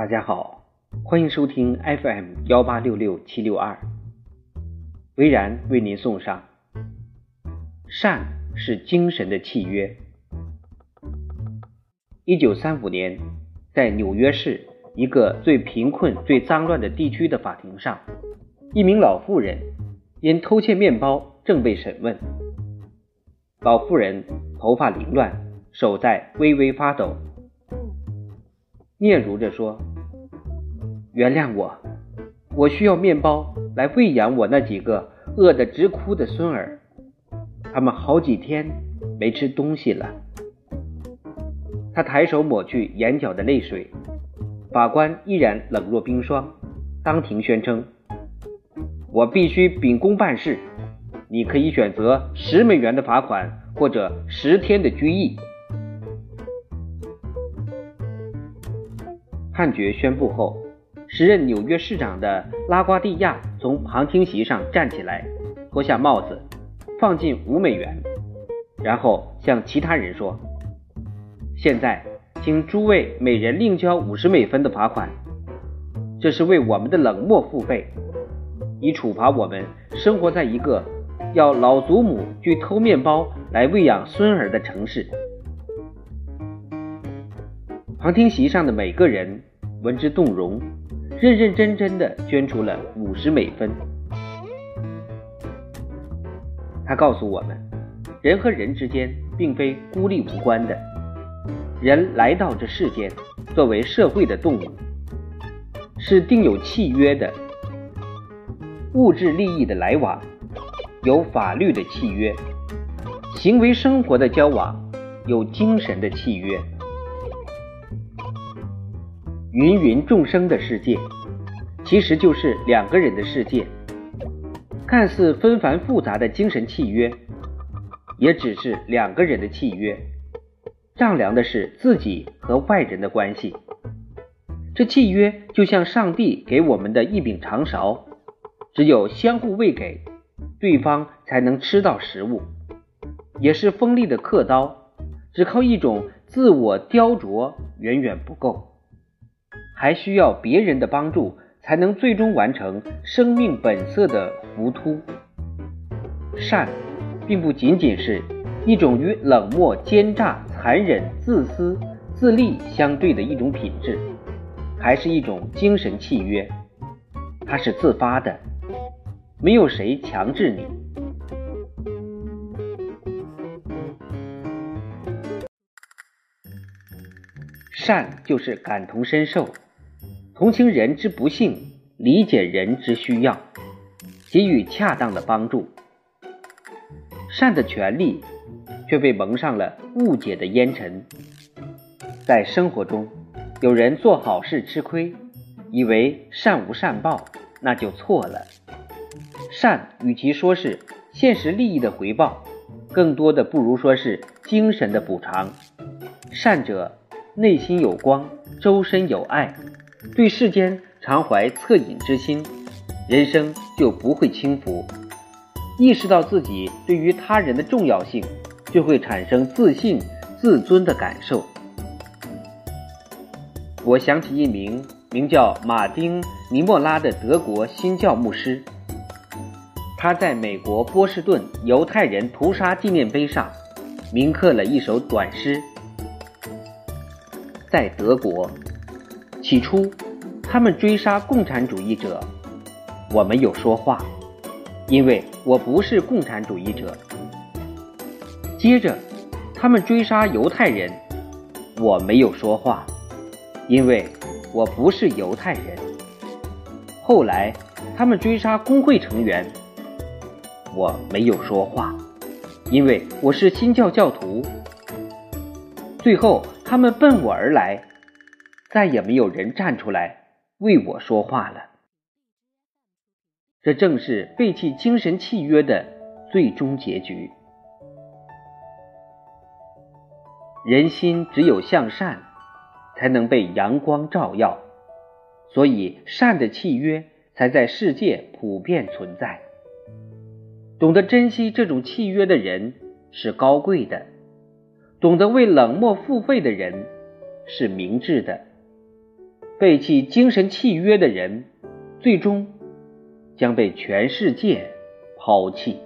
大家好，欢迎收听 FM 幺八六六七六二，维然为您送上：善是精神的契约。一九三五年，在纽约市一个最贫困、最脏乱的地区的法庭上，一名老妇人因偷窃面包正被审问。老妇人头发凌乱，手在微微发抖。嗫嚅着说：“原谅我，我需要面包来喂养我那几个饿得直哭的孙儿，他们好几天没吃东西了。”他抬手抹去眼角的泪水，法官依然冷若冰霜，当庭宣称：“我必须秉公办事，你可以选择十美元的罚款或者十天的拘役。”判决宣布后，时任纽约市长的拉瓜蒂亚从旁听席上站起来，脱下帽子，放进五美元，然后向其他人说：“现在，请诸位每人另交五十美分的罚款，这是为我们的冷漠付费，以处罚我们生活在一个要老祖母去偷面包来喂养孙儿的城市。”旁听席上的每个人。闻之动容，认认真真的捐出了五十美分。他告诉我们，人和人之间并非孤立无关的，人来到这世间，作为社会的动物，是定有契约的，物质利益的来往，有法律的契约，行为生活的交往，有精神的契约。芸芸众生的世界，其实就是两个人的世界。看似纷繁复杂的精神契约，也只是两个人的契约，丈量的是自己和外人的关系。这契约就像上帝给我们的一柄长勺，只有相互喂给，对方才能吃到食物；也是锋利的刻刀，只靠一种自我雕琢远远不够。还需要别人的帮助，才能最终完成生命本色的浮凸。善，并不仅仅是一种与冷漠、奸诈、残忍、自私、自利相对的一种品质，还是一种精神契约。它是自发的，没有谁强制你。善就是感同身受。同情人之不幸，理解人之需要，给予恰当的帮助。善的权利却被蒙上了误解的烟尘。在生活中，有人做好事吃亏，以为善无善报，那就错了。善与其说是现实利益的回报，更多的不如说是精神的补偿。善者内心有光，周身有爱。对世间常怀恻隐之心，人生就不会轻浮。意识到自己对于他人的重要性，就会产生自信、自尊的感受。我想起一名名叫马丁·尼莫拉的德国新教牧师，他在美国波士顿犹太人屠杀纪念碑上铭刻了一首短诗，在德国。起初，他们追杀共产主义者，我没有说话，因为我不是共产主义者。接着，他们追杀犹太人，我没有说话，因为我不是犹太人。后来，他们追杀工会成员，我没有说话，因为我是新教教徒。最后，他们奔我而来。再也没有人站出来为我说话了。这正是背弃精神契约的最终结局。人心只有向善，才能被阳光照耀，所以善的契约才在世界普遍存在。懂得珍惜这种契约的人是高贵的，懂得为冷漠付费的人是明智的。背弃精神契约的人，最终将被全世界抛弃。